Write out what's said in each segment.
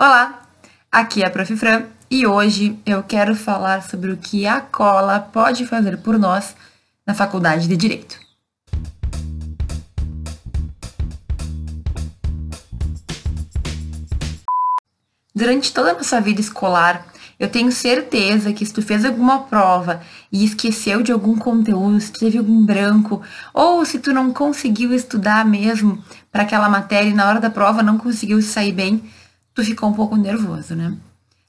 Olá, aqui é a Prof. Fran e hoje eu quero falar sobre o que a cola pode fazer por nós na Faculdade de Direito. Durante toda a nossa vida escolar, eu tenho certeza que se tu fez alguma prova e esqueceu de algum conteúdo, se teve algum branco, ou se tu não conseguiu estudar mesmo para aquela matéria e na hora da prova não conseguiu sair bem, tu ficou um pouco nervoso, né?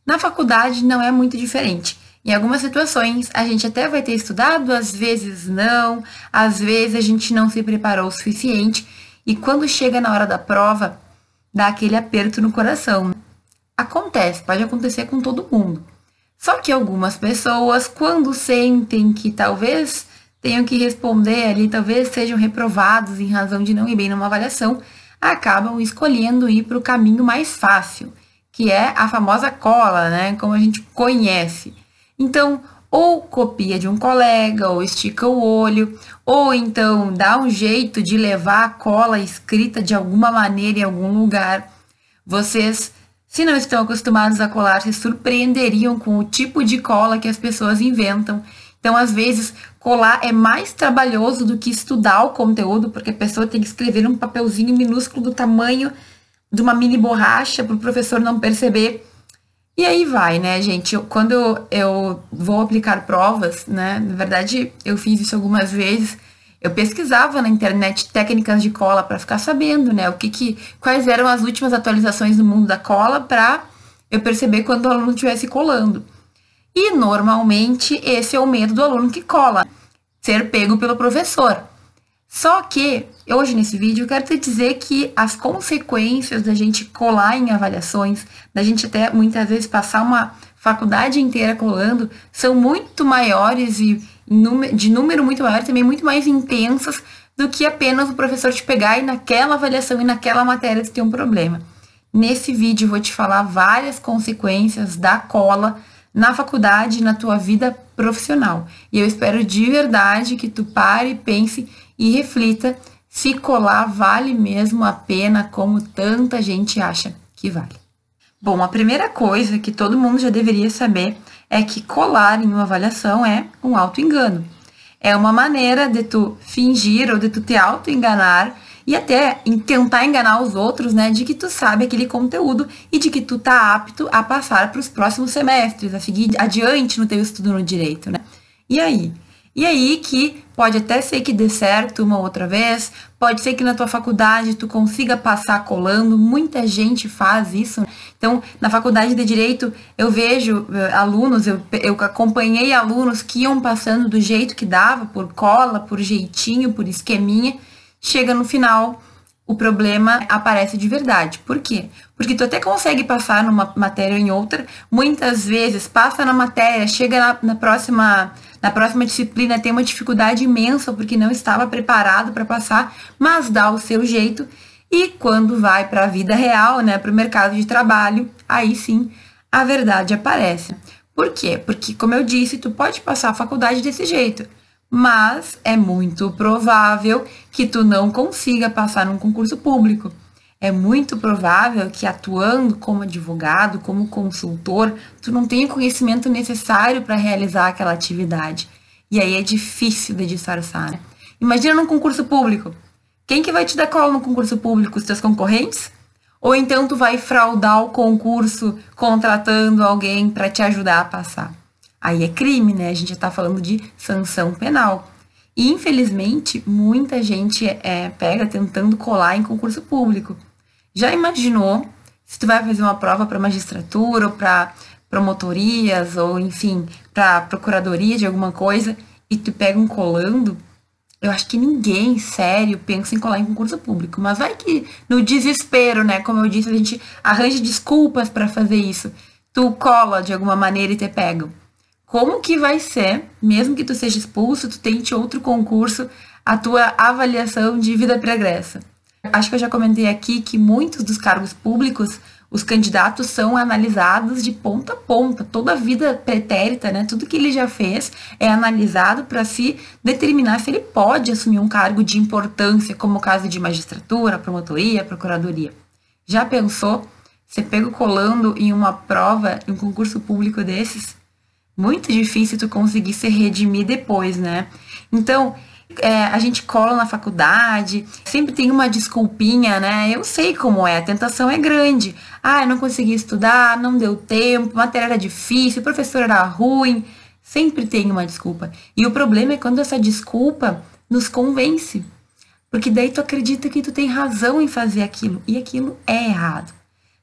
Na faculdade não é muito diferente. Em algumas situações, a gente até vai ter estudado, às vezes não, às vezes a gente não se preparou o suficiente, e quando chega na hora da prova, dá aquele aperto no coração. Acontece, pode acontecer com todo mundo. Só que algumas pessoas, quando sentem que talvez tenham que responder ali, talvez sejam reprovados em razão de não ir bem numa avaliação, acabam escolhendo ir para o caminho mais fácil, que é a famosa cola, né? Como a gente conhece. Então, ou copia de um colega, ou estica o olho, ou então dá um jeito de levar a cola escrita de alguma maneira em algum lugar. Vocês, se não estão acostumados a colar, se surpreenderiam com o tipo de cola que as pessoas inventam então, às vezes, colar é mais trabalhoso do que estudar o conteúdo, porque a pessoa tem que escrever um papelzinho minúsculo do tamanho de uma mini borracha para o professor não perceber. E aí vai, né, gente? Eu, quando eu, eu vou aplicar provas, né? Na verdade, eu fiz isso algumas vezes. Eu pesquisava na internet técnicas de cola para ficar sabendo, né, o que, que quais eram as últimas atualizações no mundo da cola para eu perceber quando o aluno estivesse colando. E normalmente esse é o medo do aluno que cola, ser pego pelo professor. Só que hoje nesse vídeo eu quero te dizer que as consequências da gente colar em avaliações, da gente até muitas vezes passar uma faculdade inteira colando, são muito maiores e de número muito maior, também muito mais intensas do que apenas o professor te pegar e naquela avaliação e naquela matéria ter um problema. Nesse vídeo eu vou te falar várias consequências da cola na faculdade, na tua vida profissional. E eu espero de verdade que tu pare, pense e reflita se colar vale mesmo a pena como tanta gente acha que vale. Bom, a primeira coisa que todo mundo já deveria saber é que colar em uma avaliação é um auto-engano. É uma maneira de tu fingir ou de tu te auto-enganar e até em tentar enganar os outros, né, de que tu sabe aquele conteúdo e de que tu tá apto a passar para os próximos semestres, a seguir adiante no teu estudo no direito, né? E aí? E aí que pode até ser que dê certo uma outra vez, pode ser que na tua faculdade tu consiga passar colando, muita gente faz isso. Então, na faculdade de direito, eu vejo uh, alunos, eu, eu acompanhei alunos que iam passando do jeito que dava, por cola, por jeitinho, por esqueminha, chega no final, o problema aparece de verdade. Por quê? Porque tu até consegue passar numa matéria ou em outra, muitas vezes passa na matéria, chega na, na próxima na próxima disciplina tem uma dificuldade imensa porque não estava preparado para passar, mas dá o seu jeito e quando vai para a vida real, né, para o mercado de trabalho, aí sim a verdade aparece. Por quê? Porque, como eu disse, tu pode passar a faculdade desse jeito mas é muito provável que tu não consiga passar num concurso público. É muito provável que atuando como advogado, como consultor, tu não tenha o conhecimento necessário para realizar aquela atividade. E aí é difícil de disfarçar. Imagina num concurso público. Quem que vai te dar cola no concurso público? Os teus concorrentes? Ou então tu vai fraudar o concurso contratando alguém para te ajudar a passar? Aí é crime, né? A gente está falando de sanção penal. E, infelizmente, muita gente é, pega tentando colar em concurso público. Já imaginou se tu vai fazer uma prova para magistratura ou para promotorias ou, enfim, para procuradoria de alguma coisa e tu pega um colando? Eu acho que ninguém, sério, pensa em colar em concurso público. Mas vai que no desespero, né? Como eu disse, a gente arranja desculpas para fazer isso. Tu cola de alguma maneira e te pegam como que vai ser, mesmo que tu seja expulso, tu tente outro concurso, a tua avaliação de vida pregressa. Acho que eu já comentei aqui que muitos dos cargos públicos, os candidatos são analisados de ponta a ponta, toda a vida pretérita, né? Tudo que ele já fez é analisado para se determinar se ele pode assumir um cargo de importância, como o caso de magistratura, promotoria, procuradoria. Já pensou ser pego colando em uma prova, em um concurso público desses, muito difícil tu conseguir se redimir depois, né? Então, é, a gente cola na faculdade, sempre tem uma desculpinha, né? Eu sei como é, a tentação é grande. Ah, eu não consegui estudar, não deu tempo, matéria era difícil, o professor era ruim. Sempre tem uma desculpa. E o problema é quando essa desculpa nos convence. Porque daí tu acredita que tu tem razão em fazer aquilo. E aquilo é errado.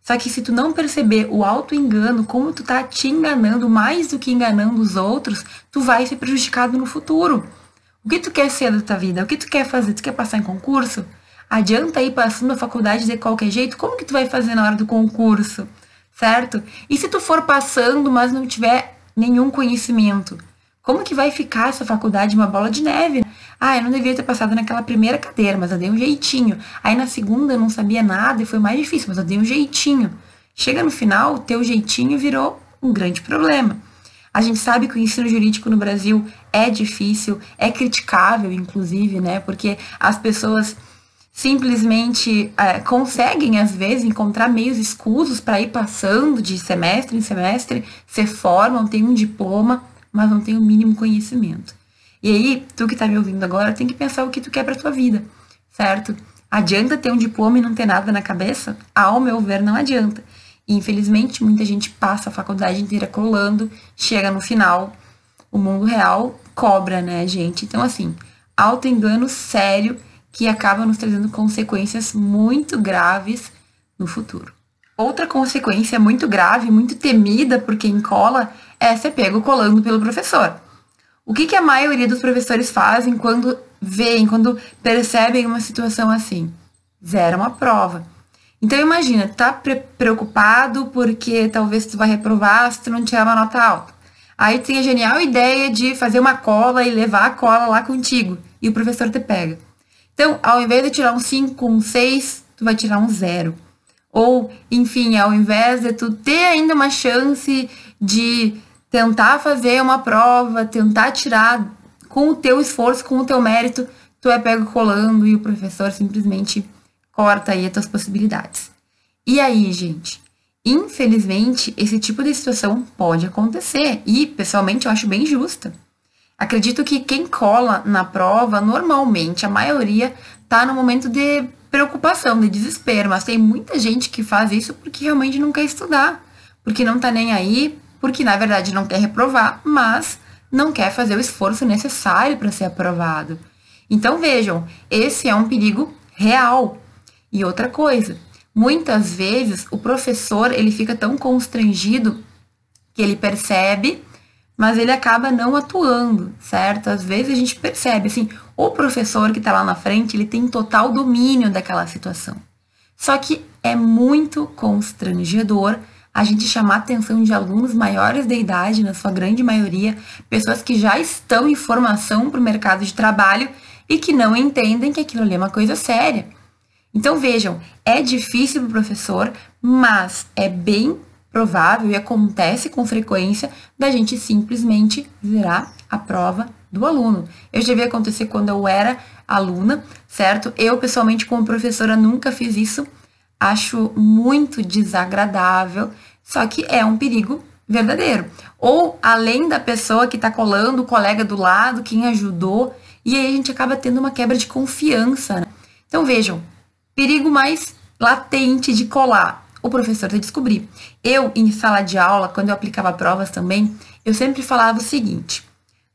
Só que se tu não perceber o auto-engano, como tu tá te enganando mais do que enganando os outros, tu vai ser prejudicado no futuro. O que tu quer ser da tua vida? O que tu quer fazer? Tu quer passar em concurso? Adianta ir passando a faculdade de qualquer jeito? Como que tu vai fazer na hora do concurso? Certo? E se tu for passando, mas não tiver nenhum conhecimento? Como que vai ficar essa faculdade uma bola de neve? Ah, eu não devia ter passado naquela primeira cadeira, mas eu dei um jeitinho. Aí na segunda eu não sabia nada e foi mais difícil, mas eu dei um jeitinho. Chega no final, o teu jeitinho virou um grande problema. A gente sabe que o ensino jurídico no Brasil é difícil, é criticável, inclusive, né? Porque as pessoas simplesmente é, conseguem, às vezes, encontrar meios escusos para ir passando de semestre em semestre, se formam, têm um diploma, mas não têm o mínimo conhecimento. E aí, tu que está me ouvindo agora, tem que pensar o que tu quer para tua vida, certo? Adianta ter um diploma e não ter nada na cabeça? Ao meu ver, não adianta. E, infelizmente, muita gente passa a faculdade inteira colando, chega no final, o mundo real cobra, né, gente? Então, assim, auto-engano sério que acaba nos trazendo consequências muito graves no futuro. Outra consequência muito grave, muito temida por quem cola, é ser pego colando pelo professor. O que, que a maioria dos professores fazem quando veem, quando percebem uma situação assim? Zero uma prova. Então imagina, tá pre preocupado porque talvez tu vai reprovar se tu não tirar uma nota alta. Aí tem a genial ideia de fazer uma cola e levar a cola lá contigo. E o professor te pega. Então, ao invés de tirar um 5, um 6, tu vai tirar um 0. Ou, enfim, ao invés de tu ter ainda uma chance de tentar fazer uma prova, tentar tirar com o teu esforço, com o teu mérito, tu é pego colando e o professor simplesmente corta aí as tuas possibilidades. E aí, gente? Infelizmente, esse tipo de situação pode acontecer e, pessoalmente, eu acho bem justa. Acredito que quem cola na prova, normalmente, a maioria, tá no momento de preocupação, de desespero, mas tem muita gente que faz isso porque realmente não quer estudar, porque não tá nem aí, porque na verdade não quer reprovar, mas não quer fazer o esforço necessário para ser aprovado. Então vejam, esse é um perigo real. E outra coisa, muitas vezes o professor ele fica tão constrangido que ele percebe, mas ele acaba não atuando, certo? Às vezes a gente percebe assim, o professor que está lá na frente, ele tem total domínio daquela situação. Só que é muito constrangedor a gente chamar a atenção de alunos maiores de idade, na sua grande maioria, pessoas que já estão em formação para o mercado de trabalho e que não entendem que aquilo ali é uma coisa séria. Então vejam, é difícil para o professor, mas é bem provável e acontece com frequência da gente simplesmente zerar a prova do aluno. Eu já vi acontecer quando eu era aluna, certo? Eu, pessoalmente, como professora, nunca fiz isso. Acho muito desagradável, só que é um perigo verdadeiro. Ou além da pessoa que está colando, o colega do lado, quem ajudou, e aí a gente acaba tendo uma quebra de confiança. Né? Então vejam, Perigo mais latente de colar, o professor te descobrir. Eu, em sala de aula, quando eu aplicava provas também, eu sempre falava o seguinte: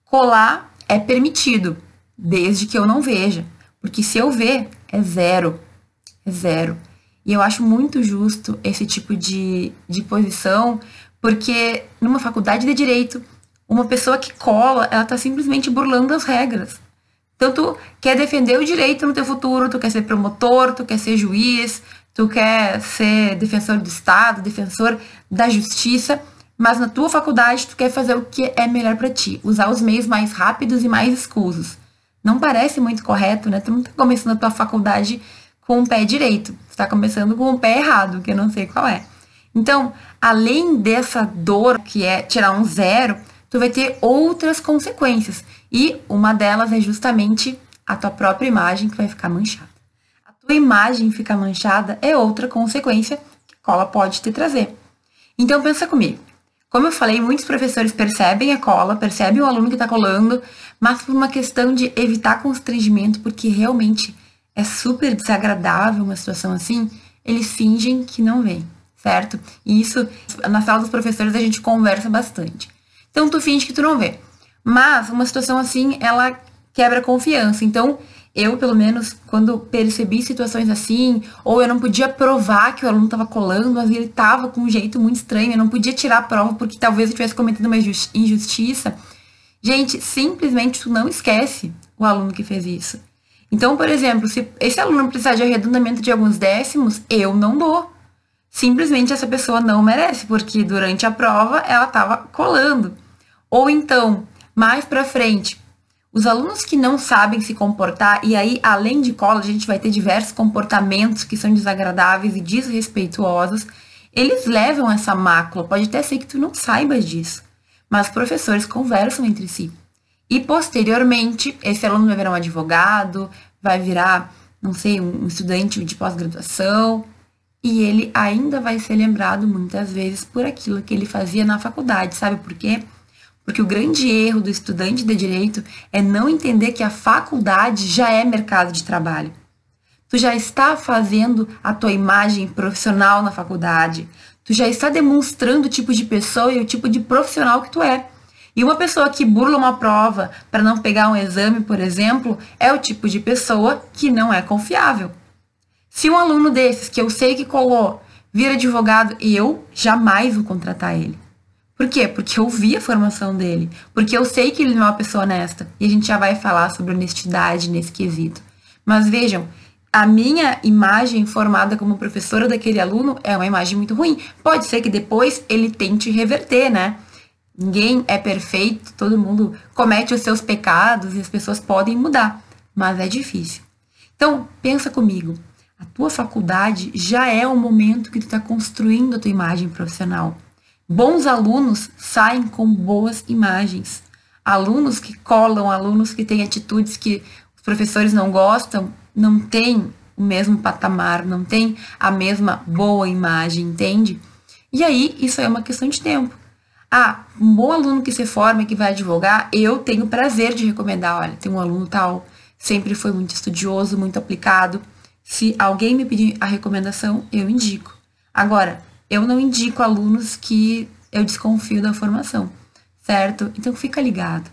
colar é permitido, desde que eu não veja. Porque se eu ver, é zero. É zero. E eu acho muito justo esse tipo de, de posição, porque numa faculdade de direito, uma pessoa que cola, ela está simplesmente burlando as regras. Então, tu quer defender o direito no teu futuro, tu quer ser promotor, tu quer ser juiz, tu quer ser defensor do Estado, defensor da justiça, mas na tua faculdade tu quer fazer o que é melhor para ti, usar os meios mais rápidos e mais escusos. Não parece muito correto, né? Tu não tá começando a tua faculdade com o pé direito, tu tá começando com o pé errado, que eu não sei qual é. Então, além dessa dor que é tirar um zero, tu vai ter outras consequências. E uma delas é justamente a tua própria imagem que vai ficar manchada. A tua imagem ficar manchada é outra consequência que cola pode te trazer. Então pensa comigo. Como eu falei, muitos professores percebem a cola, percebem o aluno que está colando, mas por uma questão de evitar constrangimento, porque realmente é super desagradável uma situação assim, eles fingem que não vem, certo? E isso, na sala dos professores, a gente conversa bastante. Então, tu finge que tu não vê. Mas uma situação assim, ela quebra a confiança. Então, eu, pelo menos, quando percebi situações assim, ou eu não podia provar que o aluno estava colando, mas ele estava com um jeito muito estranho, eu não podia tirar a prova porque talvez eu tivesse cometido uma injustiça. Gente, simplesmente tu não esquece o aluno que fez isso. Então, por exemplo, se esse aluno precisar de arredondamento de alguns décimos, eu não dou. Simplesmente essa pessoa não merece, porque durante a prova ela estava colando. Ou então, mais para frente, os alunos que não sabem se comportar, e aí, além de cola, a gente vai ter diversos comportamentos que são desagradáveis e desrespeituosos, eles levam essa mácula. Pode até ser que tu não saibas disso, mas professores conversam entre si. E posteriormente, esse aluno vai virar um advogado, vai virar, não sei, um estudante de pós-graduação, e ele ainda vai ser lembrado muitas vezes por aquilo que ele fazia na faculdade. Sabe por quê? Porque o grande erro do estudante de direito é não entender que a faculdade já é mercado de trabalho. Tu já está fazendo a tua imagem profissional na faculdade. Tu já está demonstrando o tipo de pessoa e o tipo de profissional que tu é. E uma pessoa que burla uma prova para não pegar um exame, por exemplo, é o tipo de pessoa que não é confiável. Se um aluno desses, que eu sei que colou, vira advogado, eu jamais vou contratar ele. Por quê? Porque eu vi a formação dele. Porque eu sei que ele não é uma pessoa honesta. E a gente já vai falar sobre honestidade nesse quesito. Mas vejam, a minha imagem formada como professora daquele aluno é uma imagem muito ruim. Pode ser que depois ele tente reverter, né? Ninguém é perfeito, todo mundo comete os seus pecados e as pessoas podem mudar, mas é difícil. Então, pensa comigo. A tua faculdade já é o momento que tu está construindo a tua imagem profissional. Bons alunos saem com boas imagens. Alunos que colam, alunos que têm atitudes que os professores não gostam, não têm o mesmo patamar, não têm a mesma boa imagem, entende? E aí, isso é uma questão de tempo. Ah, um bom aluno que se forma e que vai advogar, eu tenho prazer de recomendar, olha, tem um aluno tal, sempre foi muito estudioso, muito aplicado. Se alguém me pedir a recomendação, eu indico. Agora, eu não indico alunos que eu desconfio da formação, certo? Então fica ligado.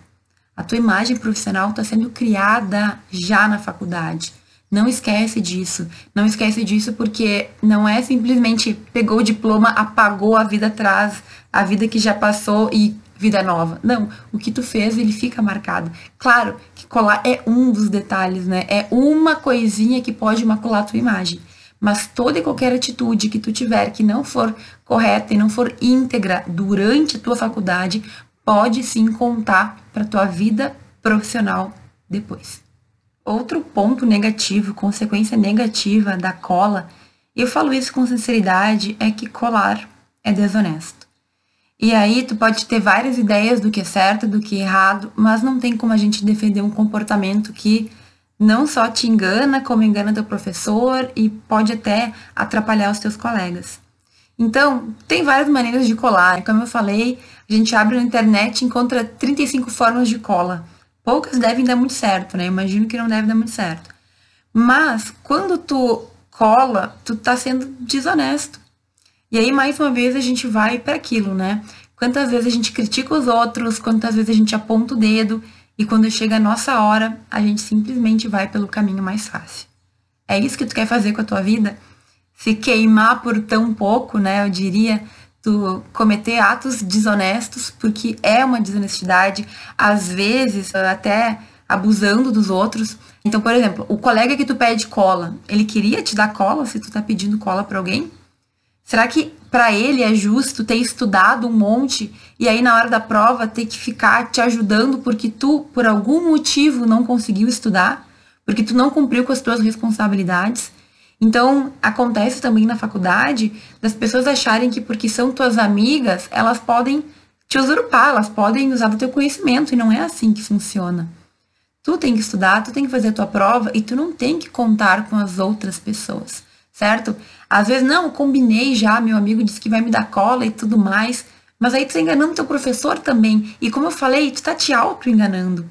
A tua imagem profissional está sendo criada já na faculdade. Não esquece disso. Não esquece disso porque não é simplesmente pegou o diploma, apagou a vida atrás, a vida que já passou e vida nova. Não, o que tu fez, ele fica marcado. Claro que colar é um dos detalhes, né? É uma coisinha que pode macular a tua imagem. Mas toda e qualquer atitude que tu tiver que não for correta e não for íntegra durante a tua faculdade, pode sim contar para tua vida profissional depois. Outro ponto negativo, consequência negativa da cola, eu falo isso com sinceridade, é que colar é desonesto. E aí tu pode ter várias ideias do que é certo, do que é errado, mas não tem como a gente defender um comportamento que não só te engana, como engana teu professor e pode até atrapalhar os teus colegas. Então, tem várias maneiras de colar. Como eu falei, a gente abre na internet e encontra 35 formas de cola. Poucas devem dar muito certo, né? Imagino que não deve dar muito certo. Mas, quando tu cola, tu tá sendo desonesto. E aí, mais uma vez, a gente vai para aquilo, né? Quantas vezes a gente critica os outros, quantas vezes a gente aponta o dedo e quando chega a nossa hora, a gente simplesmente vai pelo caminho mais fácil. É isso que tu quer fazer com a tua vida? Se queimar por tão pouco, né? Eu diria, tu cometer atos desonestos, porque é uma desonestidade, às vezes até abusando dos outros. Então, por exemplo, o colega que tu pede cola, ele queria te dar cola se tu tá pedindo cola para alguém? Será que para ele é justo ter estudado um monte e aí na hora da prova ter que ficar te ajudando porque tu, por algum motivo, não conseguiu estudar, porque tu não cumpriu com as tuas responsabilidades. Então, acontece também na faculdade das pessoas acharem que porque são tuas amigas, elas podem te usurpar, elas podem usar do teu conhecimento, e não é assim que funciona. Tu tem que estudar, tu tem que fazer a tua prova e tu não tem que contar com as outras pessoas certo? Às vezes, não, combinei já, meu amigo disse que vai me dar cola e tudo mais, mas aí tu tá enganando teu professor também. E como eu falei, tu tá te auto-enganando,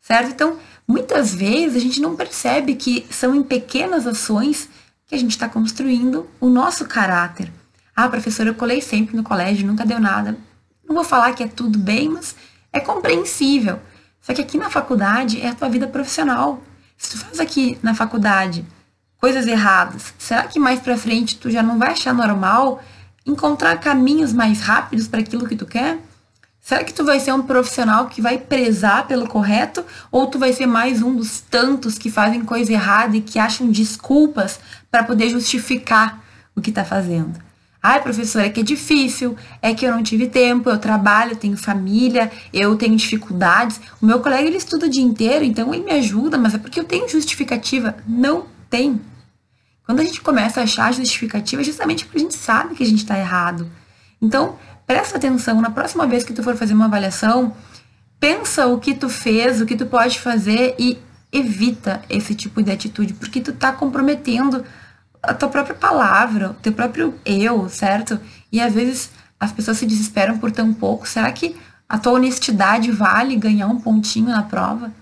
certo? Então, muitas vezes a gente não percebe que são em pequenas ações que a gente está construindo o nosso caráter. Ah, professora, eu colei sempre no colégio, nunca deu nada. Não vou falar que é tudo bem, mas é compreensível. Só que aqui na faculdade é a tua vida profissional. Se tu faz aqui na faculdade coisas erradas, será que mais para frente tu já não vai achar normal encontrar caminhos mais rápidos para aquilo que tu quer? Será que tu vai ser um profissional que vai prezar pelo correto ou tu vai ser mais um dos tantos que fazem coisa errada e que acham desculpas para poder justificar o que está fazendo? Ai, professora, é que é difícil, é que eu não tive tempo, eu trabalho, tenho família, eu tenho dificuldades. O meu colega ele estuda o dia inteiro, então ele me ajuda, mas é porque eu tenho justificativa. Não tem. Quando a gente começa a achar justificativa, é justamente porque a gente sabe que a gente está errado. Então, presta atenção, na próxima vez que tu for fazer uma avaliação, pensa o que tu fez, o que tu pode fazer e evita esse tipo de atitude, porque tu tá comprometendo a tua própria palavra, o teu próprio eu, certo? E às vezes as pessoas se desesperam por tão pouco. Será que a tua honestidade vale ganhar um pontinho na prova?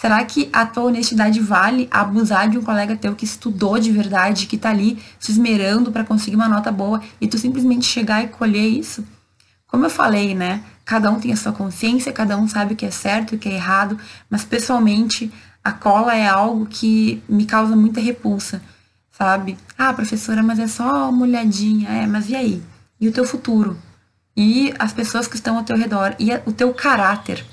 Será que a tua honestidade vale abusar de um colega teu que estudou de verdade, que tá ali se esmerando para conseguir uma nota boa e tu simplesmente chegar e colher isso? Como eu falei, né? Cada um tem a sua consciência, cada um sabe o que é certo e o que é errado, mas pessoalmente a cola é algo que me causa muita repulsa sabe? Ah, professora, mas é só uma olhadinha. É, mas e aí? E o teu futuro? E as pessoas que estão ao teu redor? E o teu caráter?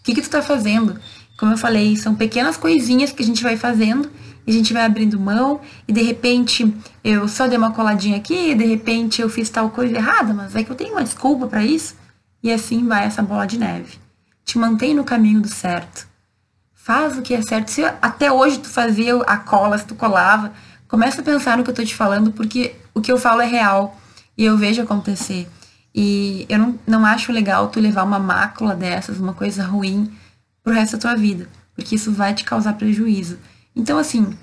O que, que tu tá fazendo? Como eu falei, são pequenas coisinhas que a gente vai fazendo e a gente vai abrindo mão e de repente eu só dei uma coladinha aqui, de repente eu fiz tal coisa errada, mas é que eu tenho uma desculpa para isso. E assim vai essa bola de neve. Te mantém no caminho do certo. Faz o que é certo. Se até hoje tu fazia a cola, se tu colava, Começa a pensar no que eu tô te falando, porque o que eu falo é real e eu vejo acontecer. E eu não, não acho legal tu levar uma mácula dessas, uma coisa ruim, pro resto da tua vida, porque isso vai te causar prejuízo. Então, assim,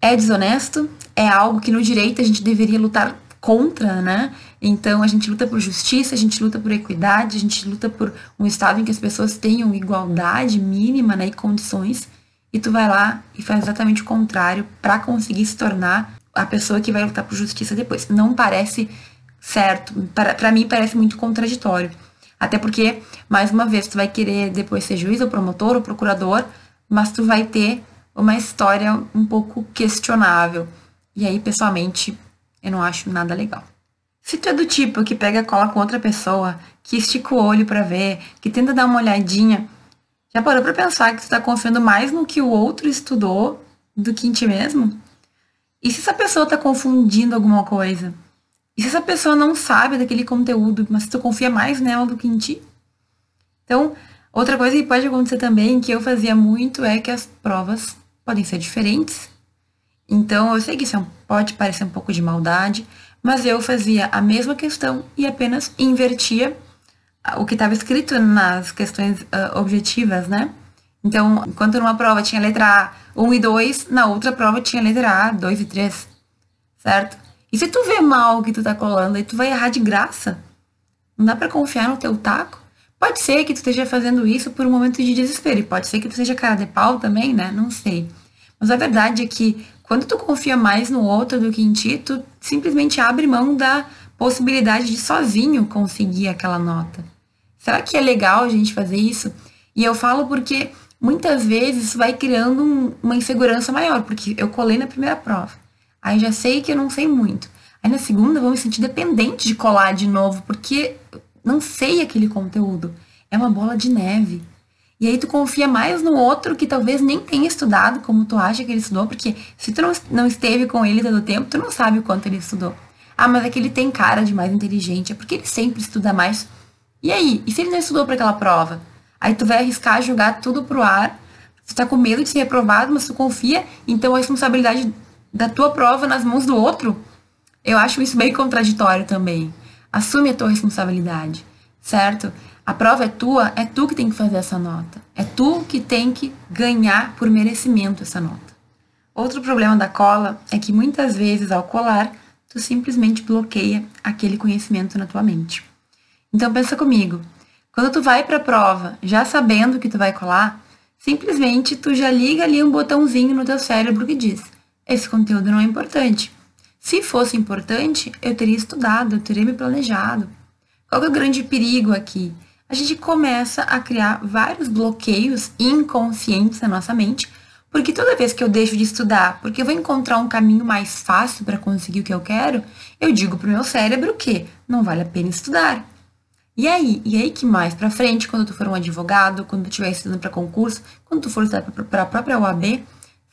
é desonesto, é algo que no direito a gente deveria lutar contra, né? Então a gente luta por justiça, a gente luta por equidade, a gente luta por um estado em que as pessoas tenham igualdade mínima né, e condições e tu vai lá e faz exatamente o contrário para conseguir se tornar a pessoa que vai lutar por justiça depois. Não parece certo, para mim parece muito contraditório. Até porque, mais uma vez, tu vai querer depois ser juiz ou promotor ou procurador, mas tu vai ter uma história um pouco questionável. E aí, pessoalmente, eu não acho nada legal. Se tu é do tipo que pega cola com outra pessoa, que estica o olho para ver, que tenta dar uma olhadinha, já parou para pensar que tu está confiando mais no que o outro estudou do que em ti mesmo? E se essa pessoa está confundindo alguma coisa? E se essa pessoa não sabe daquele conteúdo, mas tu confia mais nela do que em ti? Então, outra coisa que pode acontecer também, que eu fazia muito, é que as provas podem ser diferentes. Então, eu sei que isso é pode parecer um pouco de maldade, mas eu fazia a mesma questão e apenas invertia o que estava escrito nas questões uh, objetivas, né? Então, enquanto numa prova tinha letra A 1 e 2, na outra prova tinha letra A 2 e 3, certo? E se tu vê mal o que tu tá colando, aí tu vai errar de graça. Não dá para confiar no teu taco. Pode ser que tu esteja fazendo isso por um momento de desespero, e pode ser que tu seja cara de pau também, né? Não sei. Mas a verdade é que quando tu confia mais no outro do que em ti, tu simplesmente abre mão da possibilidade de sozinho conseguir aquela nota. Será que é legal a gente fazer isso? E eu falo porque muitas vezes vai criando um, uma insegurança maior, porque eu colei na primeira prova. Aí já sei que eu não sei muito. Aí na segunda eu vou me sentir dependente de colar de novo, porque não sei aquele conteúdo. É uma bola de neve. E aí tu confia mais no outro que talvez nem tenha estudado como tu acha que ele estudou, porque se tu não, esteve com ele todo o tempo, tu não sabe o quanto ele estudou. Ah, mas é que ele tem cara de mais inteligente, é porque ele sempre estuda mais. E aí? E se ele não estudou para aquela prova? Aí tu vai arriscar jogar tudo pro ar. Tu tá com medo de ser reprovado, mas tu confia, então a responsabilidade da tua prova nas mãos do outro. Eu acho isso bem contraditório também. Assume a tua responsabilidade, certo? A prova é tua, é tu que tem que fazer essa nota. É tu que tem que ganhar por merecimento essa nota. Outro problema da cola é que muitas vezes ao colar, tu simplesmente bloqueia aquele conhecimento na tua mente. Então pensa comigo, quando tu vai para a prova, já sabendo que tu vai colar, simplesmente tu já liga ali um botãozinho no teu cérebro que diz: esse conteúdo não é importante. Se fosse importante, eu teria estudado, eu teria me planejado. Qual é o grande perigo aqui? A gente começa a criar vários bloqueios inconscientes na nossa mente, porque toda vez que eu deixo de estudar, porque eu vou encontrar um caminho mais fácil para conseguir o que eu quero, eu digo pro meu cérebro que não vale a pena estudar. E aí? E aí que mais para frente, quando tu for um advogado, quando tu estiver estudando para concurso, quando tu for estudar para a própria OAB,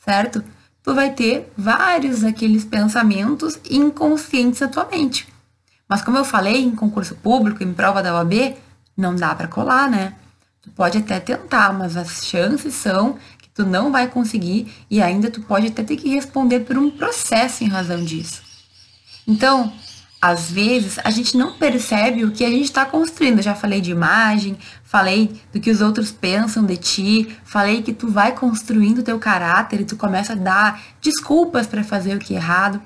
certo? Tu vai ter vários daqueles pensamentos inconscientes na tua mente. Mas como eu falei, em concurso público, em prova da OAB, não dá para colar, né? Tu pode até tentar, mas as chances são que tu não vai conseguir e ainda tu pode até ter que responder por um processo em razão disso. Então, às vezes a gente não percebe o que a gente está construindo. Eu já falei de imagem, falei do que os outros pensam de ti, falei que tu vai construindo teu caráter e tu começa a dar desculpas para fazer o que é errado.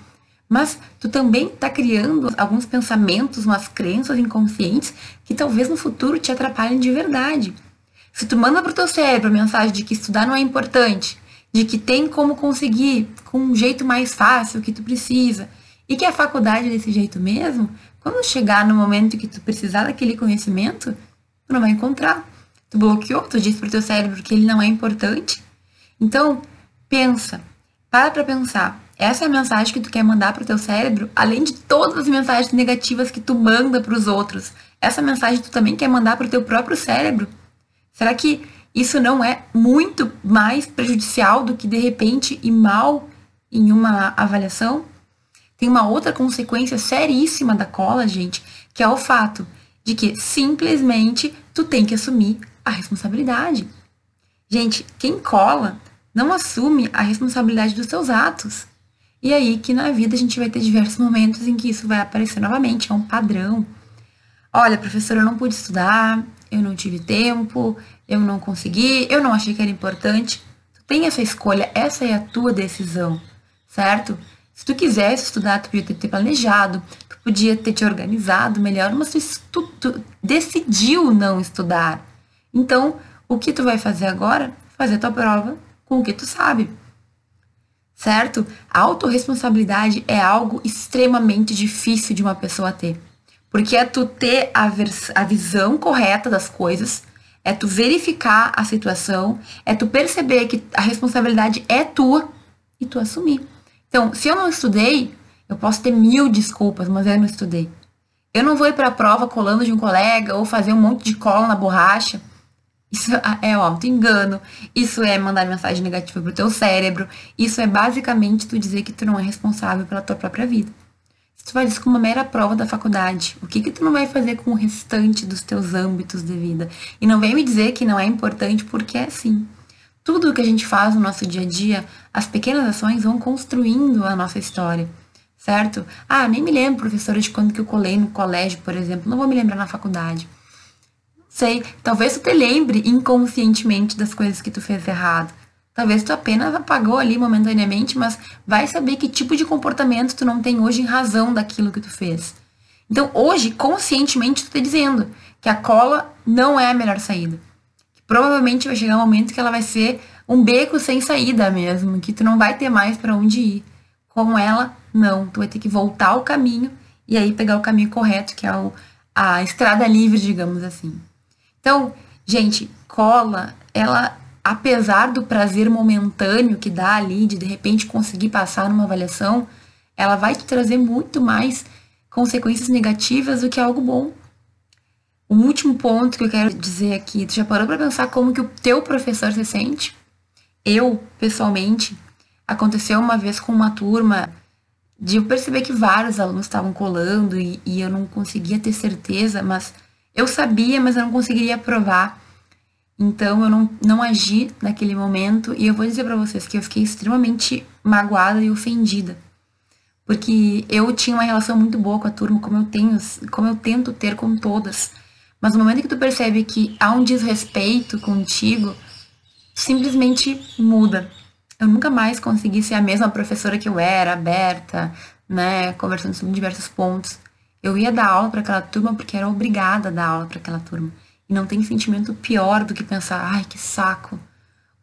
Mas tu também está criando alguns pensamentos, umas crenças inconscientes que talvez no futuro te atrapalhem de verdade. Se tu manda pro teu cérebro a mensagem de que estudar não é importante, de que tem como conseguir com um jeito mais fácil o que tu precisa, e que a faculdade desse jeito mesmo, quando chegar no momento que tu precisar daquele conhecimento, tu não vai encontrar. Tu bloqueou, tu disse pro teu cérebro que ele não é importante. Então, pensa, para pra pensar. Essa é a mensagem que tu quer mandar pro teu cérebro, além de todas as mensagens negativas que tu manda para os outros. Essa mensagem tu também quer mandar pro teu próprio cérebro? Será que isso não é muito mais prejudicial do que de repente ir mal em uma avaliação? Tem uma outra consequência seríssima da cola, gente, que é o fato de que simplesmente tu tem que assumir a responsabilidade. Gente, quem cola não assume a responsabilidade dos seus atos. E aí que na vida a gente vai ter diversos momentos em que isso vai aparecer novamente, é um padrão. Olha, professora, eu não pude estudar, eu não tive tempo, eu não consegui, eu não achei que era importante. Tu tem essa escolha, essa é a tua decisão, certo? Se tu quisesse estudar, tu podia ter planejado, tu podia ter te organizado melhor, mas tu, tu decidiu não estudar. Então, o que tu vai fazer agora? Fazer tua prova com o que tu sabe. Certo? A autorresponsabilidade é algo extremamente difícil de uma pessoa ter. Porque é tu ter a, a visão correta das coisas, é tu verificar a situação, é tu perceber que a responsabilidade é tua e tu assumir. Então, se eu não estudei, eu posso ter mil desculpas, mas eu não estudei. Eu não vou ir para a prova colando de um colega ou fazer um monte de cola na borracha. Isso é auto-engano, isso é mandar mensagem negativa pro teu cérebro, isso é basicamente tu dizer que tu não é responsável pela tua própria vida. Se tu faz isso com uma mera prova da faculdade, o que que tu não vai fazer com o restante dos teus âmbitos de vida? E não vem me dizer que não é importante porque é sim tudo o que a gente faz no nosso dia a dia, as pequenas ações vão construindo a nossa história, certo? Ah, nem me lembro, professora, de quando que eu colei no colégio, por exemplo, não vou me lembrar na faculdade. Sei, talvez tu te lembre inconscientemente das coisas que tu fez errado. Talvez tu apenas apagou ali momentaneamente, mas vai saber que tipo de comportamento tu não tem hoje em razão daquilo que tu fez. Então, hoje, conscientemente, tu tá dizendo que a cola não é a melhor saída provavelmente vai chegar um momento que ela vai ser um beco sem saída mesmo, que tu não vai ter mais para onde ir. Com ela, não, tu vai ter que voltar ao caminho e aí pegar o caminho correto, que é o, a estrada livre, digamos assim. Então, gente, cola, ela, apesar do prazer momentâneo que dá ali de de repente conseguir passar numa avaliação, ela vai te trazer muito mais consequências negativas do que algo bom. Um último ponto que eu quero dizer aqui, tu já parou para pensar como que o teu professor se sente? Eu, pessoalmente, aconteceu uma vez com uma turma de eu perceber que vários alunos estavam colando e, e eu não conseguia ter certeza, mas eu sabia, mas eu não conseguiria provar. Então eu não, não agi naquele momento e eu vou dizer para vocês que eu fiquei extremamente magoada e ofendida. Porque eu tinha uma relação muito boa com a turma, como eu tenho, como eu tento ter com todas. Mas no momento que tu percebe que há um desrespeito contigo, simplesmente muda. eu nunca mais consegui ser a mesma professora que eu era, aberta, né, conversando sobre diversos pontos. Eu ia dar aula para aquela turma porque era obrigada a dar aula para aquela turma. E não tem sentimento pior do que pensar, ai, que saco.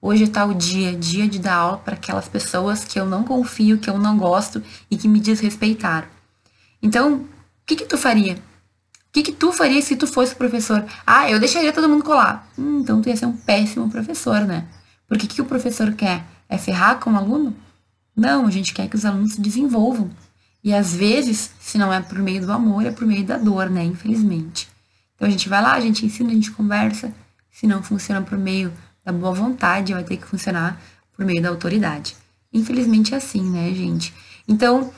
Hoje está o dia, dia de dar aula para aquelas pessoas que eu não confio, que eu não gosto e que me desrespeitaram. Então, o que que tu faria? Que que tu faria se tu fosse professor? Ah, eu deixaria todo mundo colar. Hum, então tu ia ser um péssimo professor, né? Porque o que o professor quer? É ferrar com o aluno? Não, a gente quer que os alunos se desenvolvam. E às vezes, se não é por meio do amor, é por meio da dor, né? Infelizmente. Então a gente vai lá, a gente ensina, a gente conversa. Se não funciona por meio da boa vontade, vai ter que funcionar por meio da autoridade. Infelizmente é assim, né, gente? Então,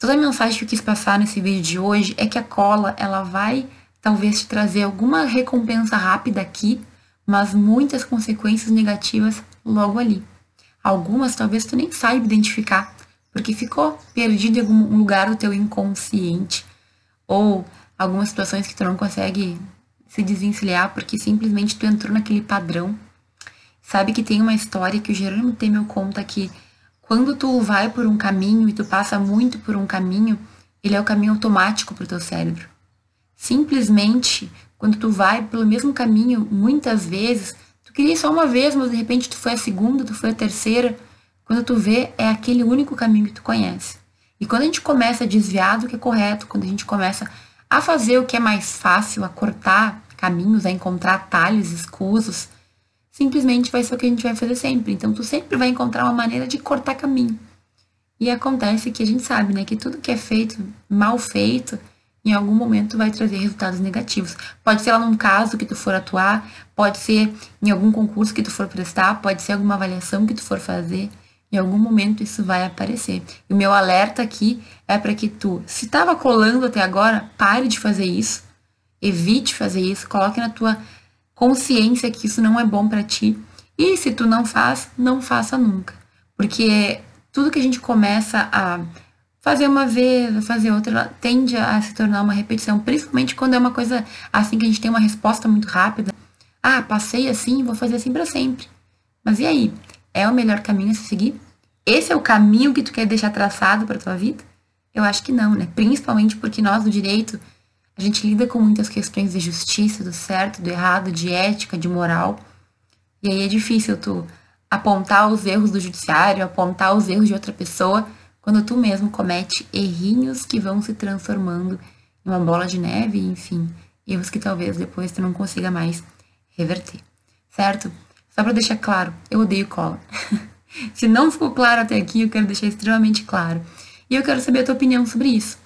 toda a mensagem que eu quis passar nesse vídeo de hoje é que a cola, ela vai talvez te trazer alguma recompensa rápida aqui, mas muitas consequências negativas logo ali. Algumas talvez tu nem saiba identificar, porque ficou perdido em algum lugar do teu inconsciente, ou algumas situações que tu não consegue se desvencilhar porque simplesmente tu entrou naquele padrão. Sabe que tem uma história que o Jerônimo Temel conta que quando tu vai por um caminho e tu passa muito por um caminho, ele é o caminho automático para o teu cérebro. Simplesmente, quando tu vai pelo mesmo caminho muitas vezes, Tu queria só uma vez, mas de repente tu foi a segunda, tu foi a terceira. Quando tu vê, é aquele único caminho que tu conhece. E quando a gente começa a desviar do que é correto, quando a gente começa a fazer o que é mais fácil, a cortar caminhos, a encontrar atalhos escusos, simplesmente vai ser o que a gente vai fazer sempre. Então tu sempre vai encontrar uma maneira de cortar caminho. E acontece que a gente sabe, né, que tudo que é feito, mal feito, em algum momento vai trazer resultados negativos. Pode ser lá num caso que tu for atuar, pode ser em algum concurso que tu for prestar, pode ser alguma avaliação que tu for fazer. Em algum momento isso vai aparecer. E o meu alerta aqui é para que tu, se estava colando até agora, pare de fazer isso. Evite fazer isso, coloque na tua consciência que isso não é bom para ti. E se tu não faz, não faça nunca. Porque tudo que a gente começa a fazer uma vez, fazer outra, ela tende a se tornar uma repetição, principalmente quando é uma coisa assim que a gente tem uma resposta muito rápida. Ah, passei assim, vou fazer assim para sempre. Mas e aí? É o melhor caminho a se seguir? Esse é o caminho que tu quer deixar traçado para tua vida? Eu acho que não, né? Principalmente porque nós do direito, a gente lida com muitas questões de justiça, do certo, do errado, de ética, de moral. E aí é difícil tu apontar os erros do judiciário, apontar os erros de outra pessoa quando tu mesmo comete errinhos que vão se transformando em uma bola de neve, enfim, erros que talvez depois tu não consiga mais reverter, certo? Só para deixar claro, eu odeio cola. se não ficou claro até aqui, eu quero deixar extremamente claro. E eu quero saber a tua opinião sobre isso.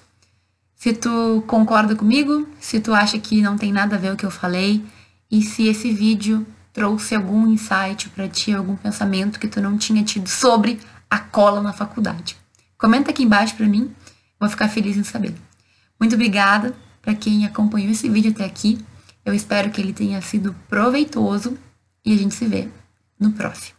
Se tu concorda comigo, se tu acha que não tem nada a ver o que eu falei, e se esse vídeo trouxe algum insight para ti, algum pensamento que tu não tinha tido sobre a cola na faculdade. Comenta aqui embaixo para mim, vou ficar feliz em saber. Muito obrigada para quem acompanhou esse vídeo até aqui. Eu espero que ele tenha sido proveitoso e a gente se vê no próximo.